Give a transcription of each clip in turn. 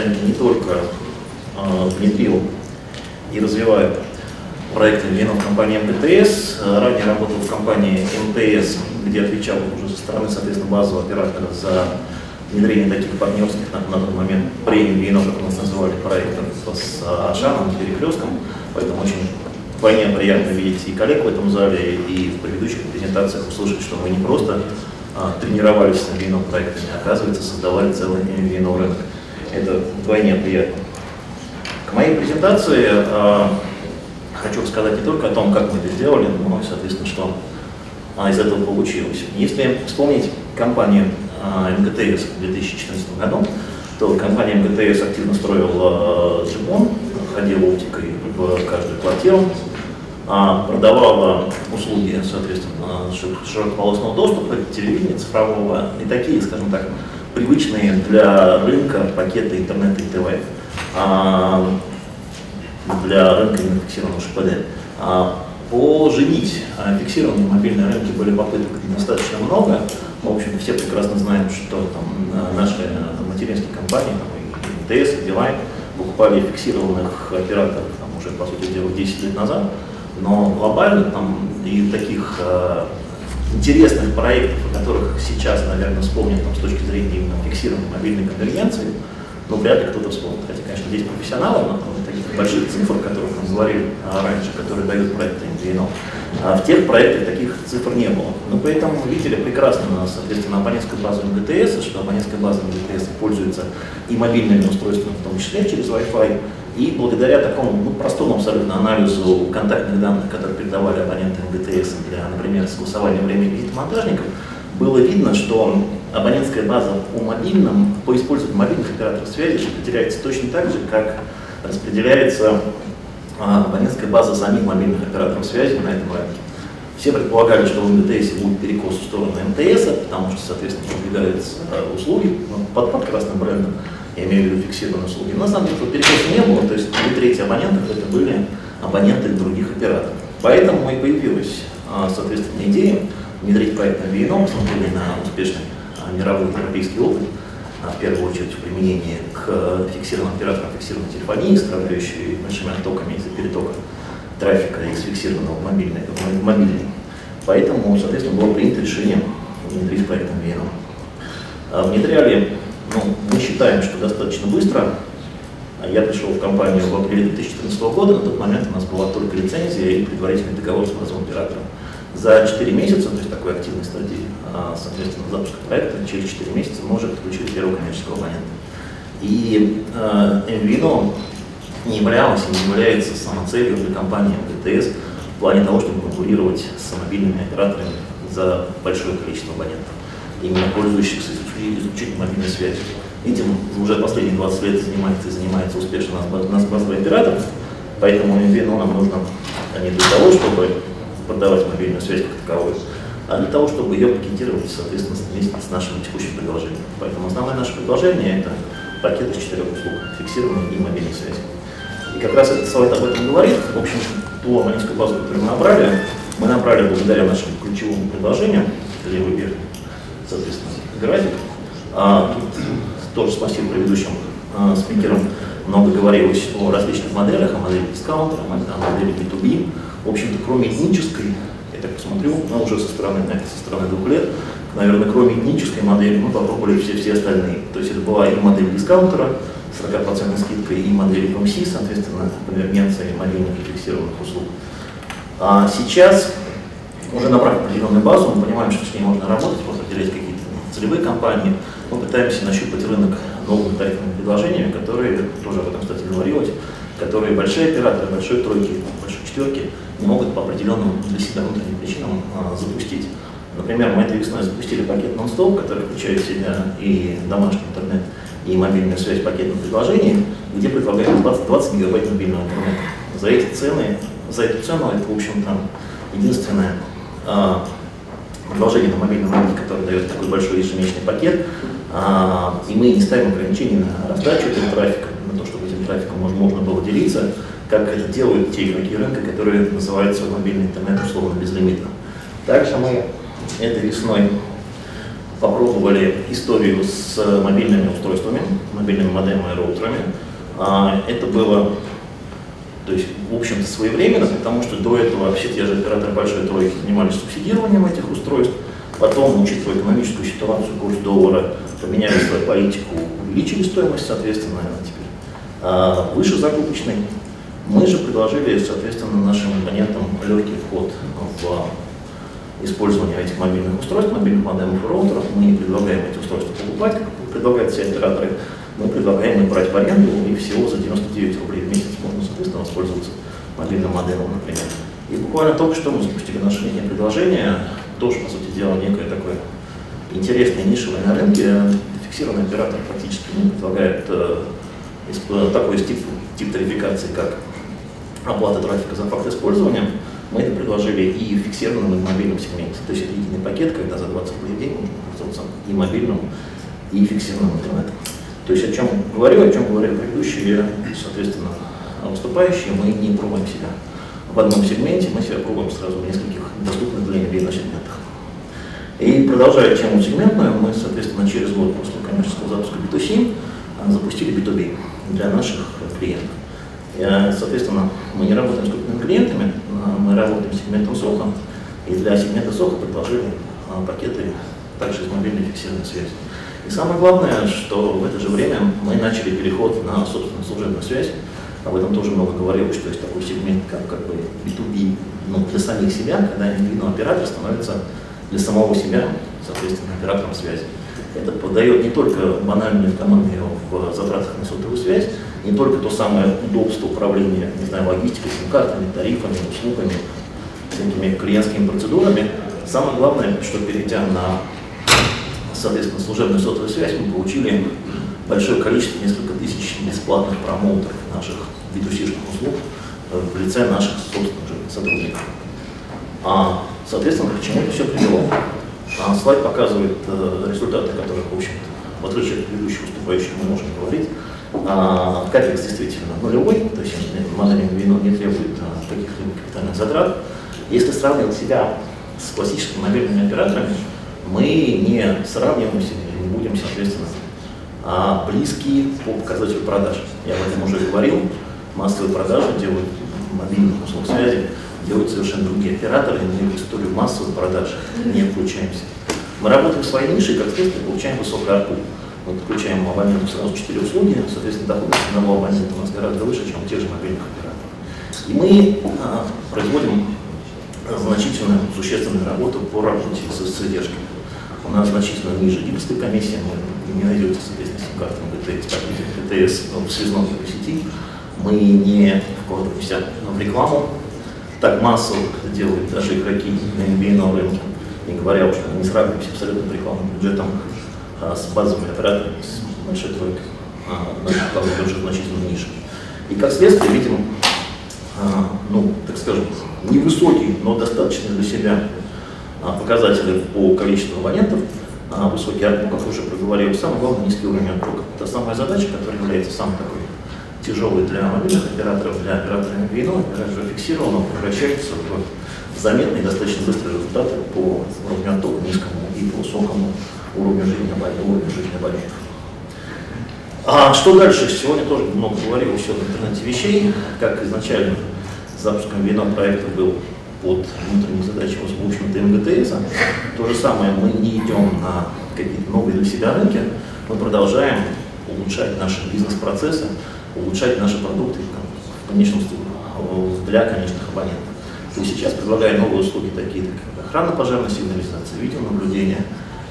я не только э, внедрил и развиваю проекты вино в компании МТС. Ранее работал в компании МТС, где отвечал уже со стороны, соответственно, базового оператора за внедрение таких партнерских на, на тот момент премий вино, как у нас называли, проектов с Ашаном, Перекрестком. Поэтому очень вдвойне приятно видеть и коллег в этом зале, и в предыдущих презентациях услышать, что мы не просто а, тренировались на вино проектами, а оказывается создавали целый вино рынок. Это вдвойне приятно. К моей презентации а, хочу рассказать не только о том, как мы это сделали, но и, соответственно, что а, из этого получилось. Если вспомнить компанию а, МГТС в 2014 году, то компания МГТС активно строила джипон, ходила оптикой в каждую квартиру, а, продавала услуги, соответственно, широкополосного доступа, телевидения цифрового и такие, скажем так, привычные для рынка пакеты интернета и ТВ. А, для рынка фиксированного ШПД. А, поженить фиксированные мобильные рынки были попыток достаточно много. В общем, все прекрасно знаем, что там наши материнские компании, там, и МТС, и Билайн, покупали фиксированных операторов там, уже, по сути дела, 10 лет назад. Но глобально там и таких э, интересных проектов, о которых сейчас, наверное, вспомнят там, с точки зрения именно фиксированной мобильной конвергенции, ну, вряд ли кто-то вспомнит. Хотя, конечно, здесь профессионалы, но таких больших цифр, о которых мы говорили а, раньше, которые дают проекты MVNO. А в тех проектах таких цифр не было. Но при этом видели прекрасно, соответственно, абонентской базой МГТС, что абонентская база МГТС пользуется и мобильными устройствами, в том числе через Wi-Fi, и благодаря такому ну, простому абсолютно анализу контактных данных, которые передавали абоненты МГТС для, например, согласования времени визита монтажников, было видно, что абонентская база по мобильным, по использованию мобильных операторов связи распределяется точно так же, как распределяется а, абонентская база самих мобильных операторов связи на этом рынке. Все предполагали, что в МТС будет перекос в сторону МТС, потому что, соответственно, продвигаются а, услуги под, под красным брендом, я имею в виду фиксированные услуги. Но на самом деле перекоса не было, то есть две трети абонентов это были абоненты других операторов. Поэтому и появилась, а, соответственно, идея внедрить проект на VNO, посмотрели на успешный мировой европейский опыт, в первую очередь в к фиксированным операторам фиксированной телефонии, страдающей большими оттоками из-за перетока трафика из фиксированного в мобильный. В мобильный. Поэтому, соответственно, было принято решение внедрить проект Веном. Внедряли, ну, мы считаем, что достаточно быстро. Я пришел в компанию в апреле 2014 года, на тот момент у нас была только лицензия и предварительный договор с базовым оператором. За 4 месяца, то есть такой активной стадии, а, соответственно, запуска проекта, через 4 месяца мы уже подключили первого коммерческого абонента. И э, MVNO не являлась и не является самоцелью для компании МТС в плане того, чтобы конкурировать с мобильными операторами за большое количество абонентов, именно пользующихся исключительно мобильной связью. Этим уже последние 20 лет занимается и занимается успешно наш базовый оператор, поэтому MVNO нам нужно а не для того, чтобы продавать мобильную связь как таковую, а для того, чтобы ее пакетировать, соответственно, вместе с нашим текущим предложением. Поэтому основное наше предложение – это пакет из четырех услуг – фиксированной и мобильной связи. И как раз этот слайд об этом говорит. В общем, ту абонентскую базу, которую мы набрали, мы набрали благодаря нашим ключевым предложениям, левый верхний, соответственно, график. А, тоже спасибо предыдущим а, спикерам много говорилось о различных моделях, о модели дискаунтера, о модели B2B, в общем-то, кроме этнической, я так посмотрю, но уже со стороны, со стороны двух лет, наверное, кроме этнической модели мы попробовали все, все остальные. То есть это была и модель дискаунтера с 40% скидкой, и модель FMC, соответственно, конвергенция мобильных и фиксированных услуг. А сейчас, уже набрав определенную базу, мы понимаем, что с ней можно работать, можно определять какие-то целевые компании, мы пытаемся нащупать рынок новыми тарифными предложениями, которые, тоже об этом, кстати, говорилось, которые большие операторы, большой тройки, большой четверки не могут по определенным для себя внутренним причинам а, запустить. Например, мы этой весной запустили пакет non-stop, который включает в себя и домашний интернет, и мобильную связь в пакетном предложении, где предлагаем 20, 20 гигабайт мобильного интернета. За эти цены, за эту цену это, в общем-то, единственное а, предложение на мобильном рынке, которое дает такой большой ежемесячный пакет, а, и мы не ставим ограничений на раздачу этого трафика, на то, чтобы этим трафиком можно, было делиться, как это делают те игроки рынка, которые называют свой мобильный интернет условно безлимитным. Также мы этой весной попробовали историю с мобильными устройствами, мобильными модемами и роутерами. А, это было то есть, в общем-то, своевременно, потому что до этого все те же операторы большой тройки занимались субсидированием этих устройств. Потом, учитывая экономическую ситуацию, курс доллара, поменяли свою политику, увеличили стоимость, соответственно, она теперь а, выше закупочной. Мы же предложили, соответственно, нашим абонентам легкий вход в использование этих мобильных устройств, мобильных модемов и роутеров. Мы не предлагаем эти устройства покупать, предлагают все операторы. Мы предлагаем их брать в аренду, и всего за 99 рублей в месяц можно, соответственно, воспользоваться мобильным модемом, например. И буквально только что мы запустили наше предложение, тоже, по сути дела, некое такое интересное нишевое на рынке. Фиксированный оператор практически не предлагает э, такой тип, тип тарификации, как оплата трафика за факт использования, мы это предложили и в фиксированном, и в мобильном сегменте. То есть это единый пакет, когда за 20 рублей в день можно пользоваться и мобильным, и фиксированным интернетом. То есть о чем говорил, о чем говорили предыдущие, соответственно, выступающие, мы не пробуем себя в одном сегменте, мы себя пробуем сразу в нескольких доступных для MBA сегментах. И продолжая тему сегментную, мы, соответственно, через год после коммерческого запуска B2C а, запустили B2B для наших клиентов. И, соответственно, мы не работаем с крупными клиентами, мы работаем с сегментом СОХа, и для сегмента СОХа предложили а, пакеты также из мобильной фиксированной связи. И самое главное, что в это же время мы начали переход на собственную служебную связь. Об этом тоже много говорилось, что есть такой сегмент, как, как бы B2B ну, для самих себя, когда индивидуальный оператор становится для самого себя, соответственно, оператором связи. Это подает не только банальную экономию в затратах на сотовую связь, не только то самое удобство управления, не знаю, логистикой, сим-картами, тарифами, услугами, всякими клиентскими процедурами. Самое главное, что перейдя на, соответственно, служебную сотовую связь, мы получили большое количество, несколько тысяч бесплатных промоутеров наших b услуг в лице наших собственных же сотрудников. А, соответственно, к чему это все привело? А слайд показывает э, результаты, которых, в общем-то, в отличие от предыдущих выступающих, мы можем говорить. А, капекс действительно нулевой, то есть моделинг вино не требует а, каких-либо капитальных затрат. Если сравнивать себя с классическими мобильными операторами, мы не сравниваемся, не будем, соответственно, а близкие по показателю продаж. Я об этом уже говорил. Массовые продажи делают мобильных услуг связи, делают совершенно другие операторы, и мы в историю массовых продаж не включаемся. Мы работаем в своей нише и, как следствие, получаем высокий арпу. Мы подключаем абоненту сразу четыре услуги, соответственно, доходность одного абонента у нас гораздо выше, чем у тех же мобильных операторов. И мы а, производим значительную, существенную работу по работе с задержками. У нас значительно ниже дилерская комиссия, вы не найдете, соответственно, сим-картами ГТС, ГТС в связном сети. Мы не вкладываемся в рекламу, так массово, делают даже игроки на NBA на рынке, не говоря уж, не сравниваемся абсолютно рекламным бюджетом а, с базовыми операторами, с большой тройкой, а, наших тоже значительно ниже. И как следствие видим, а, ну, так скажем, невысокий, но достаточно для себя а, показатели по количеству абонентов, а, высокий ARPU, как уже проговорил, самое главное низкий уровень отброка. Это самая задача, которая является самой такой тяжелой для мобильных операторов, для операторов вино, оператора фиксированного, превращается в заметные достаточно быстрые результаты по уровню оттока низкому и по высокому уровню жизни. Уровню жизни абонентов. А что дальше? Сегодня тоже много говорил еще в интернете вещей, как изначально запуском вино проекта был под внутренние задачи, в общем-то, МГТС. То же самое, мы не идем на какие-то новые для себя рынки, мы продолжаем улучшать наши бизнес-процессы, улучшать наши продукты, в конечном для конечных абонентов. Мы сейчас предлагаем новые услуги, такие как охрана пожарной сигнализации, видеонаблюдение,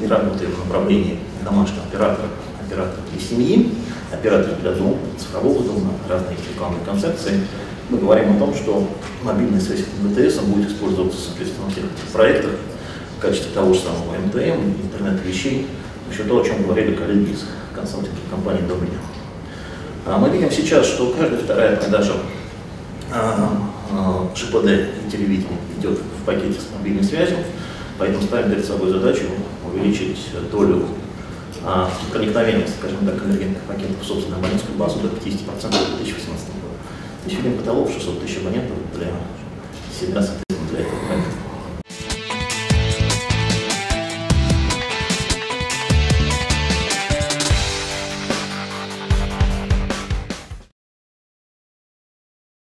и работаем в направлении домашнего оператора, оператора для семьи, оператора для дома, цифрового дома, разные рекламные концепции. Мы говорим о том, что мобильная связь МТС будет использоваться, соответственно, в тех проектах в качестве того же самого МТМ, интернет вещей, еще то, о чем говорили коллеги из консалтинговой компании Доминион. А мы видим сейчас, что каждая вторая продажа а, а, ШПД и телевидения идет в пакете с мобильной связью, поэтому ставим перед собой задачу увеличить долю а, проникновения, скажем так, конвергентных пакетов в собственную абонентскую базу до 50% в 2018 году. Сегодня потолок 600 тысяч абонентов для себя, соответственно, для этого.